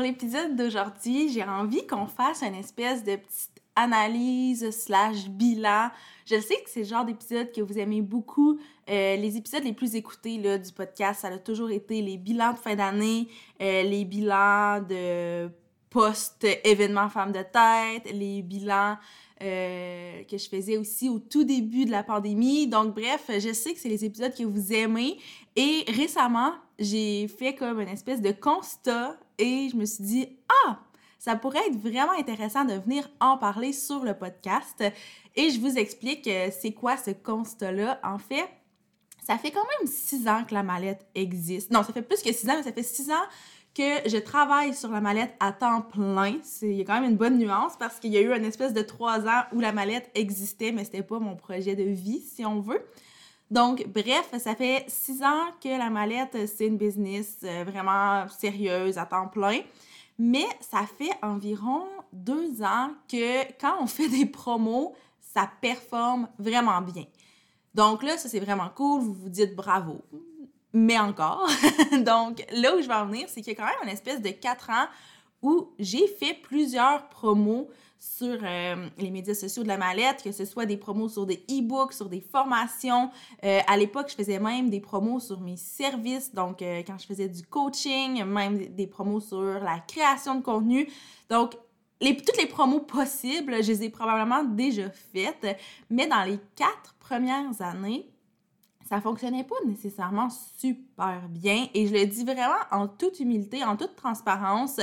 L'épisode d'aujourd'hui, j'ai envie qu'on fasse une espèce de petite analyse slash bilan. Je sais que c'est le genre d'épisode que vous aimez beaucoup. Euh, les épisodes les plus écoutés là, du podcast, ça a toujours été les bilans de fin d'année, euh, les bilans de post-événement femme de tête, les bilans euh, que je faisais aussi au tout début de la pandémie. Donc, bref, je sais que c'est les épisodes que vous aimez. Et récemment, j'ai fait comme une espèce de constat et je me suis dit, ah, ça pourrait être vraiment intéressant de venir en parler sur le podcast. Et je vous explique euh, c'est quoi ce constat-là. En fait, ça fait quand même six ans que la mallette existe. Non, ça fait plus que six ans, mais ça fait six ans que je travaille sur la mallette à temps plein. Il y a quand même une bonne nuance parce qu'il y a eu une espèce de trois ans où la mallette existait, mais c'était pas mon projet de vie, si on veut. Donc, bref, ça fait six ans que la mallette, c'est une business euh, vraiment sérieuse à temps plein. Mais ça fait environ deux ans que quand on fait des promos, ça performe vraiment bien. Donc là, ça c'est vraiment cool, vous vous dites bravo mais encore. Donc, là où je vais en venir, c'est qu'il y a quand même une espèce de quatre ans où j'ai fait plusieurs promos sur euh, les médias sociaux de la mallette, que ce soit des promos sur des e-books, sur des formations. Euh, à l'époque, je faisais même des promos sur mes services, donc euh, quand je faisais du coaching, même des promos sur la création de contenu. Donc, les, toutes les promos possibles, je les ai probablement déjà faites, mais dans les quatre premières années, ça fonctionnait pas nécessairement super bien. Et je le dis vraiment en toute humilité, en toute transparence.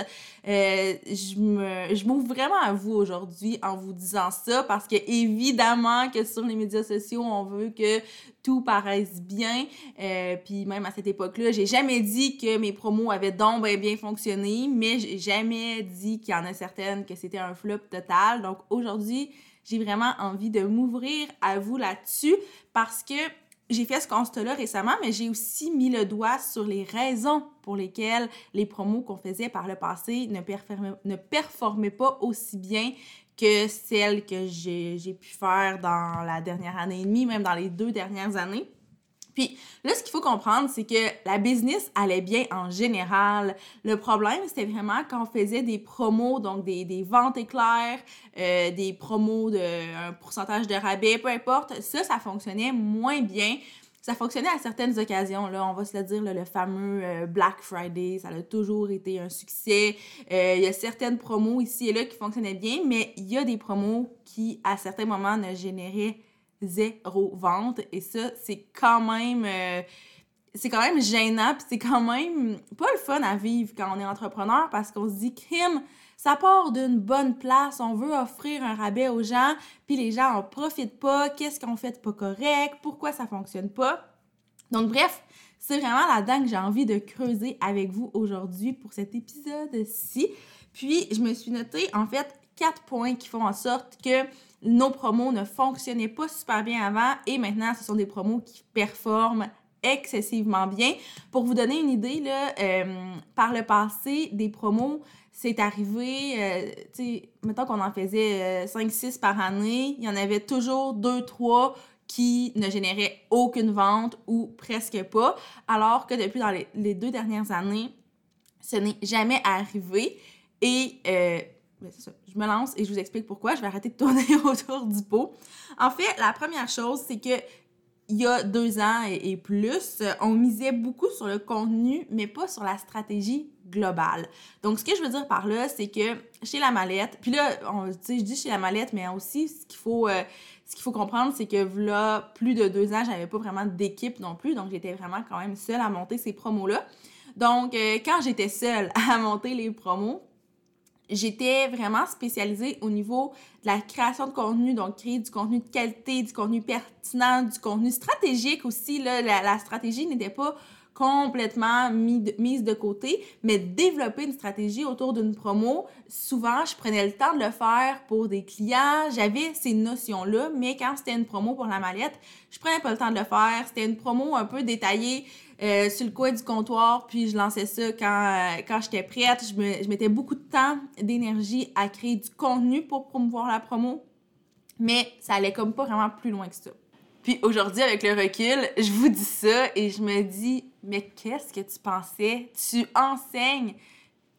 Euh, je m'ouvre vraiment à vous aujourd'hui en vous disant ça parce que évidemment que sur les médias sociaux, on veut que tout paraisse bien. Euh, puis même à cette époque-là, j'ai jamais dit que mes promos avaient donc bien, bien fonctionné, mais j'ai jamais dit qu'il y en a certaines que c'était un flop total. Donc aujourd'hui, j'ai vraiment envie de m'ouvrir à vous là-dessus parce que j'ai fait ce constat-là récemment, mais j'ai aussi mis le doigt sur les raisons pour lesquelles les promos qu'on faisait par le passé ne performaient, pas aussi bien que celles que j'ai pu faire dans la dernière année et demie, même dans les deux dernières années. Puis là, ce qu'il faut comprendre, c'est que la business allait bien en général. Le problème, c'était vraiment quand on faisait des promos, donc des, ventes éclairs, euh, des promos de un pourcentage de rabais, peu importe. Ça, ça fonctionnait moins bien. Ça fonctionnait à certaines occasions, là, on va se le dire, le fameux euh, Black Friday, ça a toujours été un succès. Euh, il y a certaines promos ici et là qui fonctionnaient bien, mais il y a des promos qui, à certains moments, ne généraient zéro vente. Et ça, c'est quand même. Euh, c'est quand même gênant, puis c'est quand même pas le fun à vivre quand on est entrepreneur parce qu'on se dit, crime, ça part d'une bonne place, on veut offrir un rabais aux gens, puis les gens en profitent pas, qu'est-ce qu'on fait de pas correct, pourquoi ça fonctionne pas. Donc, bref, c'est vraiment là-dedans que j'ai envie de creuser avec vous aujourd'hui pour cet épisode-ci. Puis, je me suis noté, en fait, quatre points qui font en sorte que nos promos ne fonctionnaient pas super bien avant et maintenant, ce sont des promos qui performent excessivement bien. Pour vous donner une idée, là, euh, par le passé, des promos, c'est arrivé, euh, tu sais, mettons qu'on en faisait 5-6 euh, par année, il y en avait toujours 2-3 qui ne généraient aucune vente ou presque pas, alors que depuis dans les, deux dernières années, ce n'est jamais arrivé. Et ben, ça. Je me lance et je vous explique pourquoi. Je vais arrêter de tourner autour du pot. En fait, la première chose, c'est que il y a deux ans et, plus, on misait beaucoup sur le contenu, mais pas sur la stratégie globale. Donc, ce que je veux dire par là, c'est que chez la mallette, puis là, je dis chez la mallette, mais aussi, ce qu'il faut, euh, ce qu'il faut comprendre, c'est que là, plus de deux ans, j'avais pas vraiment d'équipe non plus, donc j'étais vraiment quand même seule à monter ces promos-là. Donc, euh, quand j'étais seule à monter les promos, j'étais vraiment spécialisée au niveau de la création de contenu, donc créer du contenu de qualité, du contenu pertinent, du contenu stratégique aussi. La, stratégie n'était pas complètement mise de côté, mais développer une stratégie autour d'une promo, souvent, je prenais le temps de le faire pour des clients. J'avais ces notions-là, mais quand c'était une promo pour la mallette, je prenais pas le temps de le faire. C'était une promo un peu détaillée euh, sur le coin du comptoir, puis je lançais ça quand, euh, quand j'étais prête. Je, me, je mettais beaucoup de temps, d'énergie à créer du contenu pour promouvoir la promo, mais ça allait comme pas vraiment plus loin que ça. Puis aujourd'hui, avec le recul, je vous dis ça et je me dis, mais qu'est-ce que tu pensais? Tu enseignes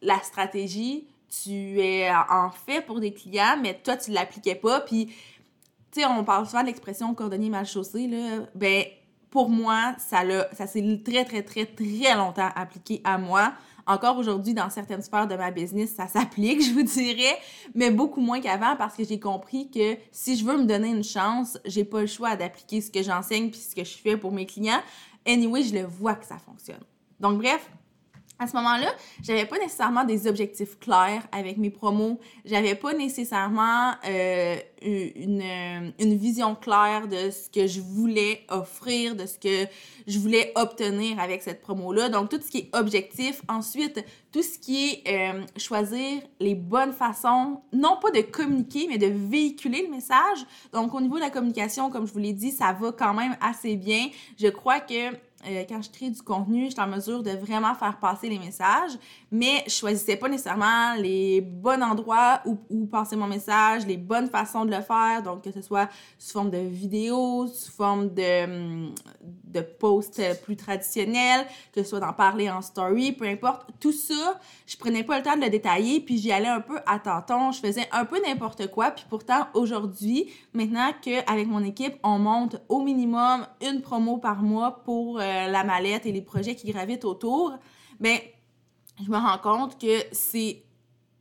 la stratégie, tu es en fait pour des clients, mais toi, tu l'appliquais pas. Puis, tu sais, on parle souvent de l'expression cordonnier mal chaussé, là. Ben, pour moi, ça, ça s'est très, très, très, très longtemps appliqué à moi. Encore aujourd'hui, dans certaines sphères de ma business, ça s'applique, je vous dirais, mais beaucoup moins qu'avant parce que j'ai compris que si je veux me donner une chance, j'ai pas le choix d'appliquer ce que j'enseigne puis ce que je fais pour mes clients. Anyway, je le vois que ça fonctionne. Donc, bref, à ce moment-là, j'avais pas nécessairement des objectifs clairs avec mes promos. J'avais pas nécessairement euh, une, euh, une, vision claire de ce que je voulais offrir, de ce que je voulais obtenir avec cette promo-là. Donc, tout ce qui est objectif. Ensuite, tout ce qui est euh, choisir les bonnes façons, non pas de communiquer, mais de véhiculer le message. Donc, au niveau de la communication, comme je vous l'ai dit, ça va quand même assez bien. Je crois que euh, quand je crée du contenu, je suis en mesure de vraiment faire passer les messages, mais je choisissais pas nécessairement les bons endroits où, passer mon message, les bonnes façons de le faire, donc que ce soit sous forme de vidéo, sous forme de, hum, de post plus traditionnel, que ce soit d'en parler en story, peu importe. Tout ça, je prenais pas le temps de le détailler, puis j'y allais un peu à tâtons, je faisais un peu n'importe quoi, puis pourtant aujourd'hui, maintenant qu'avec mon équipe, on monte au minimum une promo par mois pour euh, la mallette et les projets qui gravitent autour, ben je me rends compte que c'est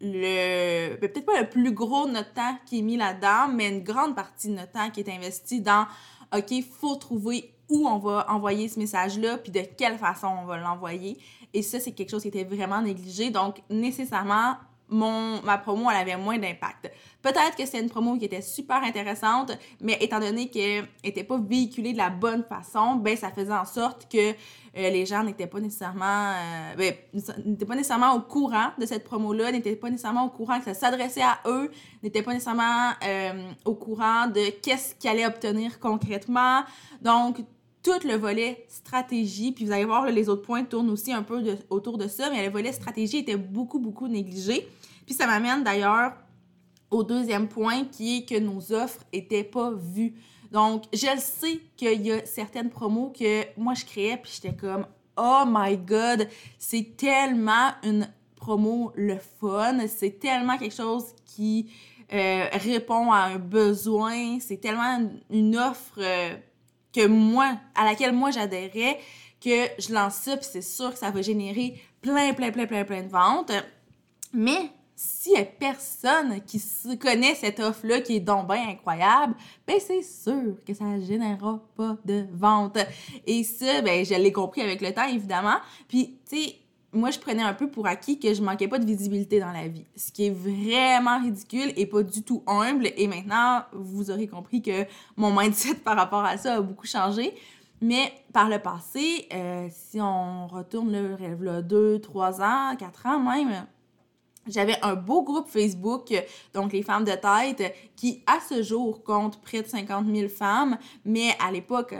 le ben, peut-être pas le plus gros de notre temps qui est mis là-dedans, mais une grande partie de notre temps qui est investi dans OK, faut trouver où on va envoyer ce message-là, puis de quelle façon on va l'envoyer. Et ça, c'est quelque chose qui était vraiment négligé. Donc, nécessairement, mon, ma promo, elle avait moins d'impact. Peut-être que c'est une promo qui était super intéressante, mais étant donné qu'elle n'était pas véhiculée de la bonne façon, ben ça faisait en sorte que euh, les gens n'étaient pas nécessairement euh, ben, n'étaient pas nécessairement au courant de cette promo-là, n'étaient pas nécessairement au courant que ça s'adressait à eux, n'étaient pas nécessairement euh, au courant de qu'est-ce qu'ils allaient obtenir concrètement. Donc, tout le volet stratégie, puis vous allez voir, les autres points tournent aussi un peu autour de ça, mais le volet stratégie était beaucoup, beaucoup négligé. Puis ça m'amène d'ailleurs au deuxième point qui est que nos offres étaient pas vues. Donc, je le sais qu'il y a certaines promos que moi je créais, puis j'étais comme, oh my god, c'est tellement une promo le fun, c'est tellement quelque chose qui euh, répond à un besoin, c'est tellement une offre. Euh, que moi, à laquelle moi j'adhérais, que je lance ça, puis c'est sûr que ça va générer plein, plein, plein, plein, plein de ventes. Mais s'il n'y a personne qui connaît cette offre-là qui est donc bien incroyable, ben c'est sûr que ça ne générera pas de ventes. Et ça, ben je l'ai compris avec le temps, évidemment. Puis, tu sais, moi, je prenais un peu pour acquis que je manquais pas de visibilité dans la vie. Ce qui est vraiment ridicule et pas du tout humble. Et maintenant, vous aurez compris que mon mindset par rapport à ça a beaucoup changé. Mais par le passé, euh, si on retourne là, deux, trois ans, quatre ans même, j'avais un beau groupe Facebook, donc les femmes de tête, qui à ce jour compte près de 50 000 femmes, mais à l'époque,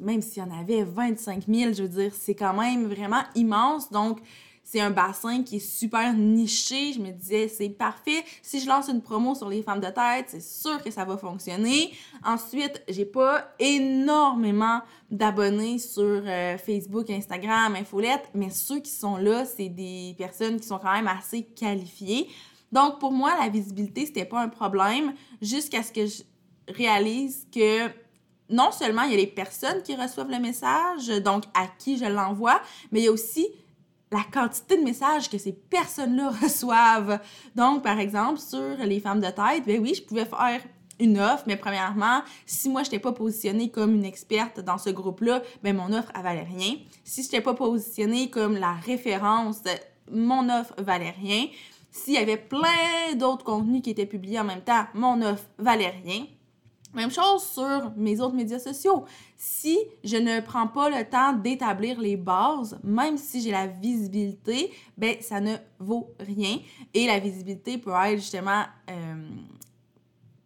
même s'il y en avait 25 000, je veux dire, c'est quand même vraiment immense. Donc, c'est un bassin qui est super niché. Je me disais, c'est parfait. Si je lance une promo sur les femmes de tête, c'est sûr que ça va fonctionner. Ensuite, j'ai pas énormément d'abonnés sur euh, Facebook, Instagram, Infolette, mais ceux qui sont là, c'est des personnes qui sont quand même assez qualifiées. Donc, pour moi, la visibilité, c'était pas un problème jusqu'à ce que je réalise que non seulement il y a les personnes qui reçoivent le message, donc à qui je l'envoie, mais il y a aussi la quantité de messages que ces personnes-là reçoivent. Donc, par exemple, sur les femmes de tête, ben oui, je pouvais faire une offre, mais premièrement, si moi je n'étais pas positionnée comme une experte dans ce groupe-là, ben mon offre elle valait rien. Si je n'étais pas positionnée comme la référence, mon offre valait rien. S'il y avait plein d'autres contenus qui étaient publiés en même temps, mon offre valait rien. Même chose sur mes autres médias sociaux. Si je ne prends pas le temps d'établir les bases, même si j'ai la visibilité, ben ça ne vaut rien. Et la visibilité peut être justement euh,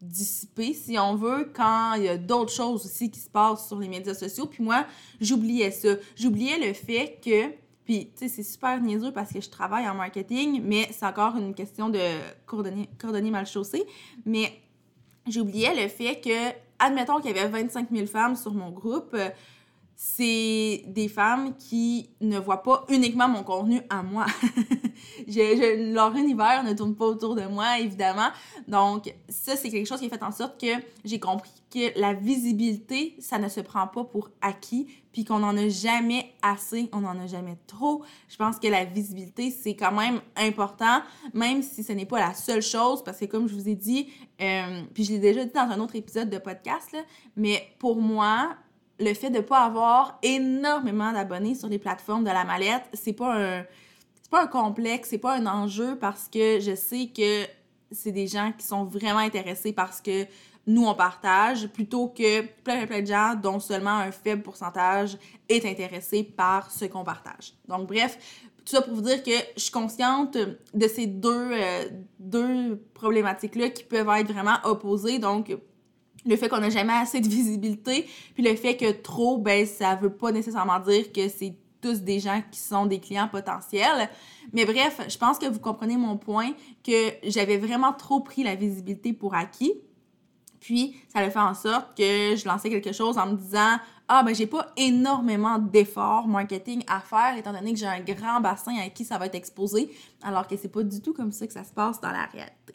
dissipée, si on veut, quand il y a d'autres choses aussi qui se passent sur les médias sociaux. Puis moi, j'oubliais ça. J'oubliais le fait que puis, tu sais, c'est super niaiseux parce que je travaille en marketing, mais c'est encore une question de coordonner, coordonner mal chaussé. Mais j'oubliais le fait que, admettons qu'il y avait 25 000 femmes sur mon groupe, c'est des femmes qui ne voient pas uniquement mon contenu à moi. leur univers ne tourne pas autour de moi, évidemment. Donc, ça, c'est quelque chose qui a fait en sorte que j'ai compris que la visibilité, ça ne se prend pas pour acquis, puis qu'on n'en a jamais assez, on n'en a jamais trop. Je pense que la visibilité, c'est quand même important, même si ce n'est pas la seule chose, parce que comme je vous ai dit, euh, puis je l'ai déjà dit dans un autre épisode de podcast, là, mais pour moi, le fait de ne pas avoir énormément d'abonnés sur les plateformes de la mallette, c'est pas un pas un complexe, c'est pas un enjeu parce que je sais que c'est des gens qui sont vraiment intéressés parce que nous on partage plutôt que plein plein de gens dont seulement un faible pourcentage est intéressé par ce qu'on partage. Donc bref, tout ça pour vous dire que je suis consciente de ces deux, euh, deux problématiques-là qui peuvent être vraiment opposées. Donc, le fait qu'on n'a jamais assez de visibilité, puis le fait que trop, ben, ça veut pas nécessairement dire que c'est tous des gens qui sont des clients potentiels. Mais bref, je pense que vous comprenez mon point, que j'avais vraiment trop pris la visibilité pour acquis. Puis, ça a fait en sorte que je lançais quelque chose en me disant Ah, ben, j'ai pas énormément d'efforts marketing à faire, étant donné que j'ai un grand bassin à qui ça va être exposé, alors que c'est pas du tout comme ça que ça se passe dans la réalité.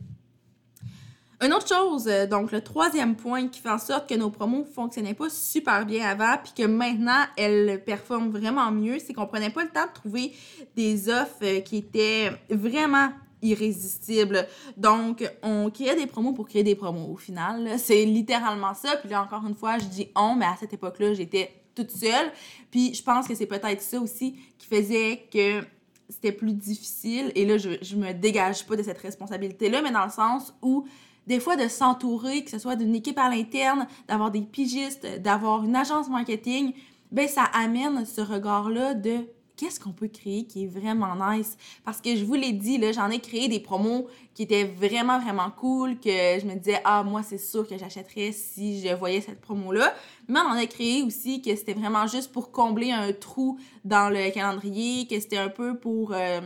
Une autre chose, euh, donc le troisième point qui fait en sorte que nos promos fonctionnaient pas super bien avant, puis que maintenant elles performent vraiment mieux, c'est qu'on prenait pas le temps de trouver des offres euh, qui étaient vraiment irrésistibles. Donc, on créait des promos pour créer des promos au final. C'est littéralement ça. Puis là, encore une fois, je dis on, mais à cette époque-là, j'étais toute seule. Puis je pense que c'est peut-être ça aussi qui faisait que c'était plus difficile. Et là, je, je me dégage pas de cette responsabilité-là, mais dans le sens où des fois de s'entourer, que ce soit d'une équipe à l'interne, d'avoir des pigistes, d'avoir une agence marketing, ben ça amène ce regard-là de qu'est-ce qu'on peut créer qui est vraiment nice. Parce que je vous l'ai dit, j'en ai créé des promos qui étaient vraiment, vraiment cool, que je me disais, ah, moi, c'est sûr que j'achèterais si je voyais cette promo-là. Mais on en a créé aussi que c'était vraiment juste pour combler un trou dans le calendrier, que c'était un peu pour euh,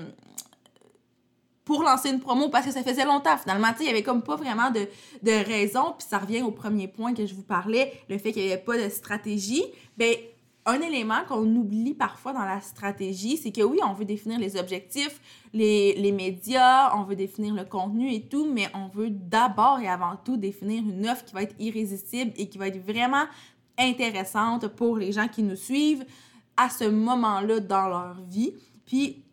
pour lancer une promo parce que ça faisait longtemps finalement. Tu sais, il y avait comme pas vraiment de, de raison. Puis ça revient au premier point que je vous parlais, le fait qu'il n'y avait pas de stratégie. Ben, un élément qu'on oublie parfois dans la stratégie, c'est que oui, on veut définir les objectifs, les, les, médias, on veut définir le contenu et tout, mais on veut d'abord et avant tout définir une offre qui va être irrésistible et qui va être vraiment intéressante pour les gens qui nous suivent à ce moment-là dans leur vie. Puis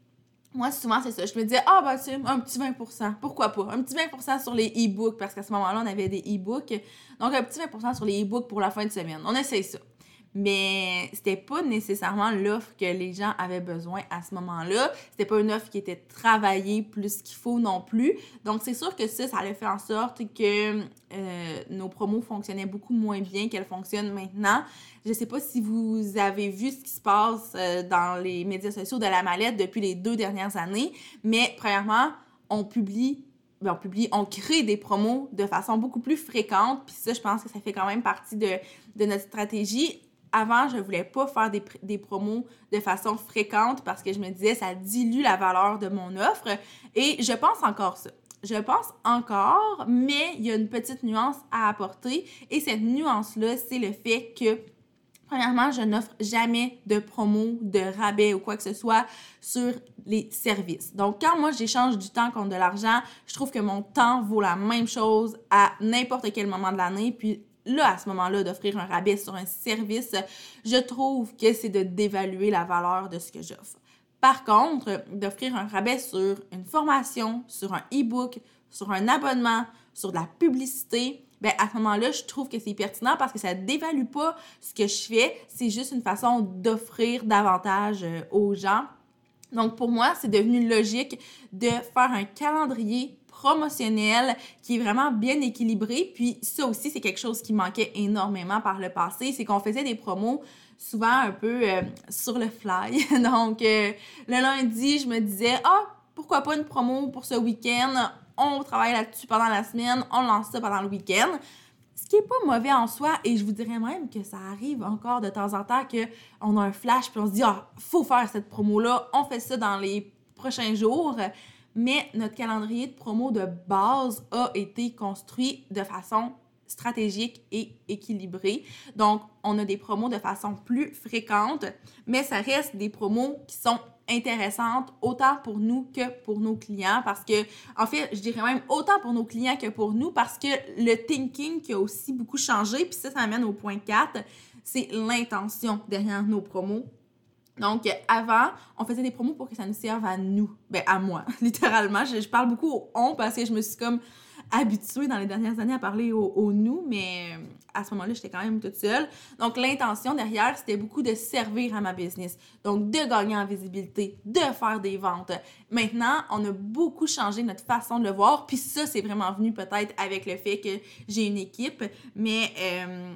moi, souvent, c'est ça. Je me disais, ah, ben, tu un petit 20% Pourquoi pas? Un petit 20% sur les e-books, parce qu'à ce moment-là, on avait des e-books. Donc, un petit 20% sur les e-books pour la fin de semaine. On essaye ça mais c'était pas nécessairement l'offre que les gens avaient besoin à ce moment-là. C'était pas une offre qui était travaillée plus qu'il faut non plus. Donc c'est sûr que ça, ça a fait en sorte que euh, nos promos fonctionnaient beaucoup moins bien qu'elles fonctionnent maintenant. Je sais pas si vous avez vu ce qui se passe euh, dans les médias sociaux de la mallette depuis les deux dernières années, mais premièrement, on publie ben, on publie, on crée des promos de façon beaucoup plus fréquente. Puis ça, je pense que ça fait quand même partie de, de notre stratégie avant, je voulais pas faire des, des, promos de façon fréquente parce que je me disais ça dilue la valeur de mon offre. Et je pense encore ça. Je pense encore, mais il y a une petite nuance à apporter. Et cette nuance-là, c'est le fait que Premièrement, je n'offre jamais de promo, de rabais ou quoi que ce soit sur les services. Donc, quand moi j'échange du temps contre de l'argent, je trouve que mon temps vaut la même chose à n'importe quel moment de l'année. Puis là, à ce moment-là, d'offrir un rabais sur un service, je trouve que c'est de dévaluer la valeur de ce que j'offre. Par contre, d'offrir un rabais sur une formation, sur un e-book, sur un abonnement, sur de la publicité, ben à ce moment-là, je trouve que c'est pertinent parce que ça ne dévalue pas ce que je fais, c'est juste une façon d'offrir davantage euh, aux gens Donc, pour moi, c'est devenu logique de faire un calendrier promotionnel qui est vraiment bien équilibré. Puis ça aussi, c'est quelque chose qui manquait énormément par le passé, c'est qu'on faisait des promos souvent un peu euh, sur le fly. Donc, euh, le lundi, je me disais, ah, pourquoi pas une promo pour ce week-end? On travaille là-dessus pendant la semaine, on lance ça pendant le week-end. Ce qui est pas mauvais en soi, et je vous dirais même que ça arrive encore de temps en temps qu'on a un flash puis on se dit, ah, faut faire cette promo-là, on fait ça dans les prochains jours. Mais notre calendrier de promo de base a été construit de façon stratégique et équilibrée. Donc, on a des promos de façon plus fréquente, mais ça reste des promos qui sont intéressantes autant pour nous que pour nos clients parce que, en fait, je dirais même autant pour nos clients que pour nous parce que le thinking qui a aussi beaucoup changé, puis ça, ça amène au point 4, c'est l'intention derrière nos promos. Donc, avant, on faisait des promos pour que ça nous serve à nous. Ben, à moi, littéralement. Je, parle beaucoup au on parce que je me suis comme habituée dans les dernières années à parler au, nous, mais euh, à ce moment-là, j'étais quand même toute seule. Donc, l'intention derrière, c'était beaucoup de servir à ma business. Donc, de gagner en visibilité, de faire des ventes. Maintenant, on a beaucoup changé notre façon de le voir. Puis ça, c'est vraiment venu peut-être avec le fait que j'ai une équipe, mais euh,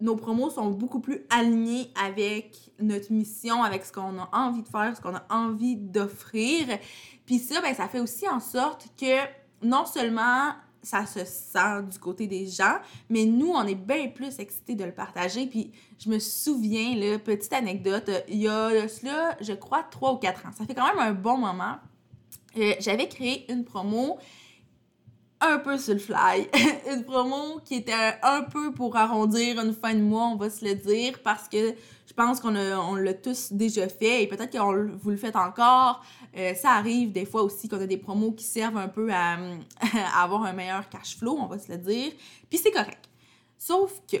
nos promos sont beaucoup plus alignés avec notre mission, avec ce qu'on a envie de faire, ce qu'on a envie d'offrir. Puis ça, ben, ça fait aussi en sorte que non seulement ça se sent du côté des gens, mais nous, on est bien plus excités de le partager. Puis je me souviens, là, petite anecdote, il y a cela, je crois, trois ou quatre ans. Ça fait quand même un bon moment. Euh, j'avais créé une promo un peu sur le fly. une promo qui était un peu pour arrondir une fin de mois, on va se le dire, parce que je pense qu'on on l'a tous déjà fait et peut-être que vous le faites encore. Euh, ça arrive des fois aussi qu'on a des promos qui servent un peu à, à avoir un meilleur cash flow, on va se le dire. Puis c'est correct. Sauf que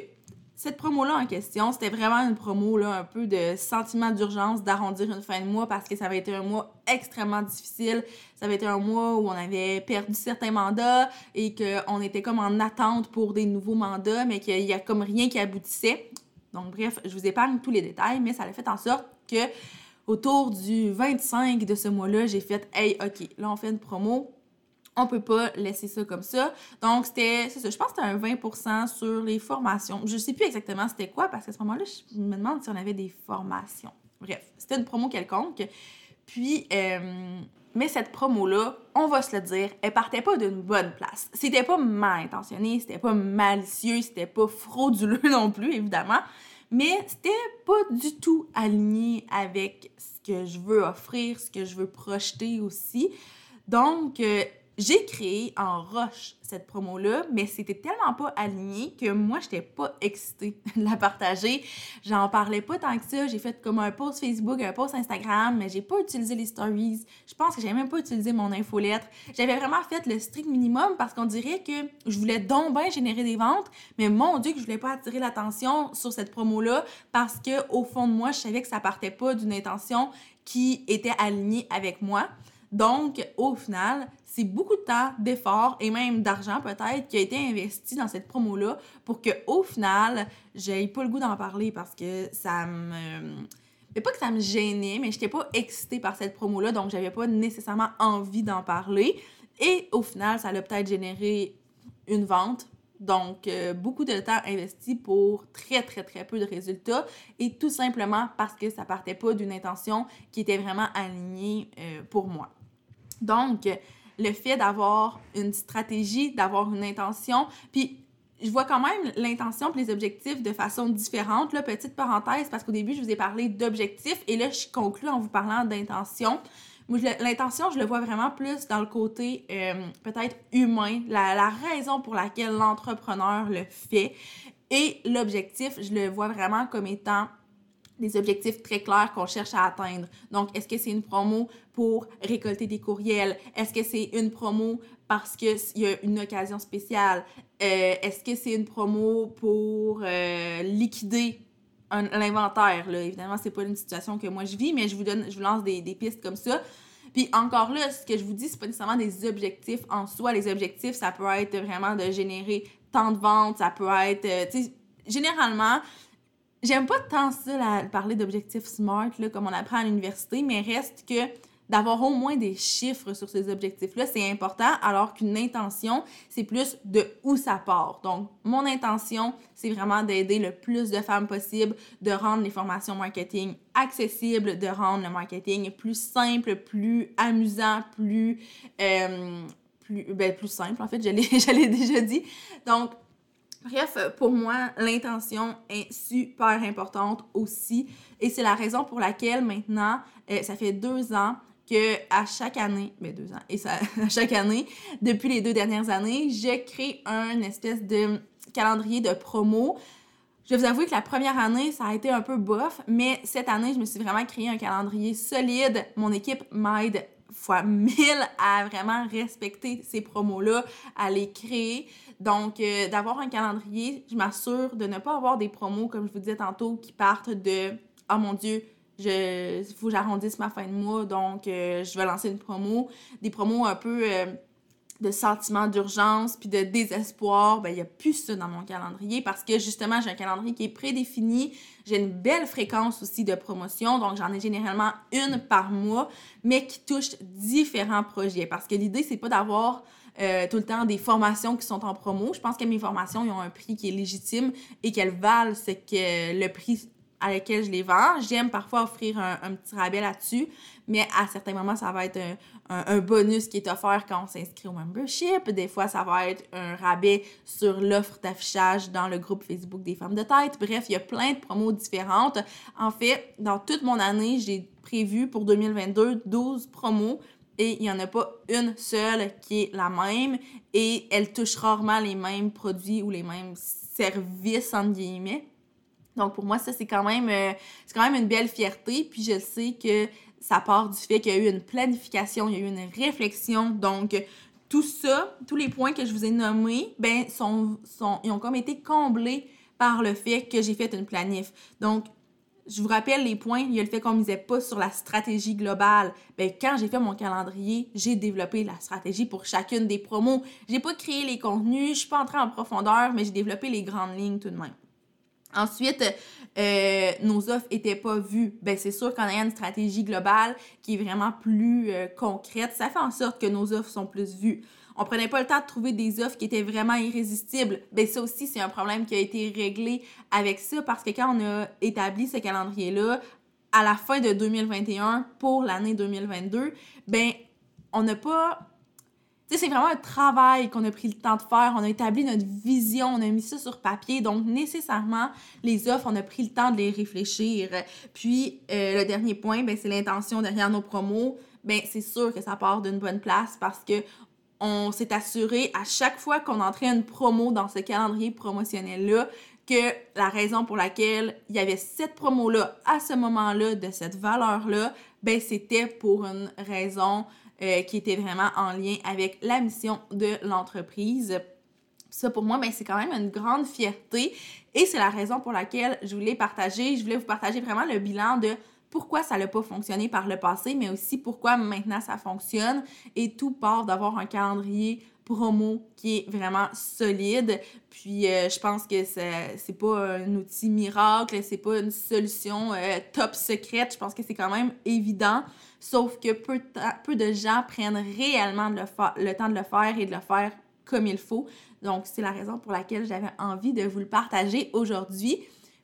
cette promo-là en question, c'était vraiment une promo là, un peu de sentiment d'urgence d'arrondir une fin de mois parce que ça avait été un mois extrêmement difficile. Ça avait été un mois où on avait perdu certains mandats et qu'on était comme en attente pour des nouveaux mandats, mais qu'il y a comme rien qui aboutissait. Donc bref, je vous épargne tous les détails, mais ça a fait en sorte que autour du 25 de ce mois-là, j'ai fait Hey, OK, là on fait une promo on peut pas laisser ça comme ça. Donc, c'était, c'est ça, je pense que c'était un 20% sur les formations. Je sais plus exactement c'était quoi, parce qu'à ce moment-là, je me demande si on avait des formations. Bref, c'était une promo quelconque. Puis, euh, mais cette promo-là, on va se le dire, elle partait pas d'une bonne place. C'était pas mal intentionné, c'était pas malicieux, c'était pas frauduleux non plus, évidemment. Mais c'était pas du tout aligné avec ce que je veux offrir, ce que je veux projeter aussi. Donc, euh, j'ai créé en roche cette promo-là, mais c'était tellement pas aligné que moi, j'étais pas excitée de la partager. J'en parlais pas tant que ça. J'ai fait comme un post Facebook, un post Instagram, mais j'ai pas utilisé les stories. Je pense que j'ai même pas utilisé mon infolettre. J'avais vraiment fait le strict minimum parce qu'on dirait que je voulais donc bien générer des ventes, mais mon Dieu, que je voulais pas attirer l'attention sur cette promo-là parce que au fond de moi, je savais que ça partait pas d'une intention qui était alignée avec moi. Donc, au final, beaucoup de temps, d'efforts et même d'argent peut-être qui a été investi dans cette promo-là pour que au final, j'aie pas le goût d'en parler parce que ça me. Mais pas que ça me gênait, mais j'étais pas excitée par cette promo-là, donc j'avais pas nécessairement envie d'en parler. Et au final, ça a peut-être généré une vente. Donc, euh, beaucoup de temps investi pour très, très, très peu de résultats. Et tout simplement parce que ça partait pas d'une intention qui était vraiment alignée euh, pour moi. Donc, le fait d'avoir une stratégie, d'avoir une intention, puis je vois quand même l'intention et les objectifs de façon différente. Là, petite parenthèse, parce qu'au début, je vous ai parlé d'objectifs et là, je conclue en vous parlant d'intention. L'intention, je le vois vraiment plus dans le côté euh, peut-être humain, la, la, raison pour laquelle l'entrepreneur le fait. Et l'objectif, je le vois vraiment comme étant des objectifs très clairs qu'on cherche à atteindre. Donc, est-ce que c'est une promo pour récolter des courriels? Est-ce que c'est une promo parce qu'il y a une occasion spéciale? Euh, est-ce que c'est une promo pour euh, liquider l'inventaire? Évidemment, c'est pas une situation que moi je vis, mais je vous donne, je vous lance des, pistes comme ça. Puis encore là, ce que je vous dis, c'est pas nécessairement des objectifs en soi. Les objectifs, ça peut être vraiment de générer tant de ventes, ça peut être, euh, tu sais, généralement, j'aime pas tant ça, parler d'objectifs SMART, comme on apprend à l'université, mais reste que d'avoir au moins des chiffres sur ces objectifs-là, c'est important, alors qu'une intention, c'est plus de où ça part. Donc, mon intention, c'est vraiment d'aider le plus de femmes possible, de rendre les formations marketing accessibles, de rendre le marketing plus simple, plus amusant, plus... Euh, plus, ben, plus simple, en fait, je l'ai déjà dit. Donc, Bref, pour moi, l'intention est super importante aussi. Et c'est la raison pour laquelle maintenant, euh, ça fait deux ans que à chaque année, mais ben, deux ans, et ça, à chaque année, depuis les deux dernières années, je crée un espèce de calendrier de promo. Je vous avouer que la première année, ça a été un peu bof, mais cette année, je me suis vraiment créé un calendrier solide. Mon équipe m'aide fois mille à vraiment respecter ces promos-là, à les créer. Donc, euh, d'avoir un calendrier, je m'assure de ne pas avoir des promos, comme je vous disais tantôt, qui partent de « Oh mon Dieu, il faut que j'arrondisse ma fin de mois, donc euh, je vais lancer une promo. Des promos un peu euh, de sentiment d'urgence puis de désespoir. Ben, il n'y a plus ça dans mon calendrier parce que justement, j'ai un calendrier qui est prédéfini. J'ai une belle fréquence aussi de promotion, donc j'en ai généralement une par mois, mais qui touche différents projets. Parce que l'idée, c'est pas d'avoir euh, tout le temps des formations qui sont en promo. Je pense que mes formations ont un prix qui est légitime et qu'elles valent que le prix à laquelle je les vends. J'aime parfois offrir un, petit rabais là-dessus, mais à certains moments, ça va être un, bonus qui est offert quand on s'inscrit au membership. Des fois, ça va être un rabais sur l'offre d'affichage dans le groupe Facebook des femmes de tête. Bref, il y a plein de promos différentes. En fait, dans toute mon année, j'ai prévu pour 2022 12 promos et il n'y en a pas une seule qui est la même et elle touche rarement les mêmes produits ou les mêmes services, entre guillemets. Donc pour moi, ça, c'est quand même euh, c'est quand même une belle fierté. Puis je sais que ça part du fait qu'il y a eu une planification, il y a eu une réflexion. Donc tout ça, tous les points que je vous ai nommés, ben, sont, sont, ils ont comme été comblés par le fait que j'ai fait une planif. Donc, je vous rappelle les points, il y a le fait qu'on ne misait pas sur la stratégie globale. Ben, quand j'ai fait mon calendrier, j'ai développé la stratégie pour chacune des promos. J'ai pas créé les contenus, je suis pas entrée en profondeur, mais j'ai développé les grandes lignes tout de même. Ensuite, euh, nos offres n'étaient pas vues. Ben, c'est sûr qu'en ayant une stratégie globale qui est vraiment plus euh, concrète, ça fait en sorte que nos offres sont plus vues. On prenait pas le temps de trouver des offres qui étaient vraiment irrésistibles. Ben, ça aussi, c'est un problème qui a été réglé avec ça parce que quand on a établi ce calendrier-là, à la fin de 2021 pour l'année 2022, ben, on n'a pas c'est vraiment un travail qu'on a pris le temps de faire. On a établi notre vision, on a mis ça sur papier. Donc, nécessairement, les offres, on a pris le temps de les réfléchir. Puis, euh, le dernier point, ben, c'est l'intention derrière nos promos. Ben, c'est sûr que ça part d'une bonne place parce que on s'est assuré à chaque fois qu'on entrait une promo dans ce calendrier promotionnel-là que la raison pour laquelle il y avait cette promo-là à ce moment-là, de cette valeur-là, ben c'était pour une raison euh, qui était vraiment en lien avec la mission de l'entreprise. Ça, pour moi, ben, c'est quand même une grande fierté et c'est la raison pour laquelle je voulais partager. Je voulais vous partager vraiment le bilan de pourquoi ça n'a pas fonctionné par le passé, mais aussi pourquoi maintenant ça fonctionne. Et tout part d'avoir un calendrier promo qui est vraiment solide. Puis euh, je pense que c'est pas un outil miracle, c'est pas une solution euh, top secrète. Je pense que c'est quand même évident. Sauf que peu de, gens prennent réellement le, le temps de le faire et de le faire comme il faut. Donc, c'est la raison pour laquelle j'avais envie de vous le partager aujourd'hui.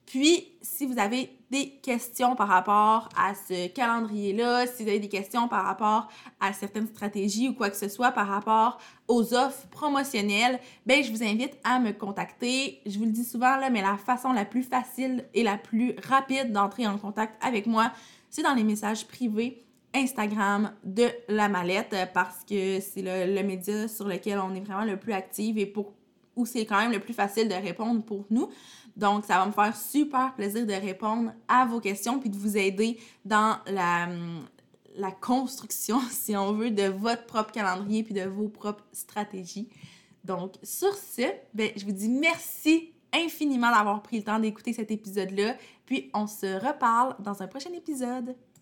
Puis, si vous avez des questions par rapport à ce calendrier-là, si vous avez des questions par rapport à certaines stratégies ou quoi que ce soit par rapport aux offres promotionnelles, ben je vous invite à me contacter. Je vous le dis souvent là, mais la façon la plus facile et la plus rapide d'entrer en contact avec moi, c'est dans les messages privés Instagram de la mallette parce que c'est le, média sur lequel on est vraiment le plus actif et pour où c'est quand même le plus facile de répondre pour nous. Donc, ça va me faire super plaisir de répondre à vos questions puis de vous aider dans la, la construction, si on veut, de votre propre calendrier puis de vos propres stratégies. Donc, sur ce, ben, je vous dis merci infiniment d'avoir pris le temps d'écouter cet épisode-là. Puis, on se reparle dans un prochain épisode.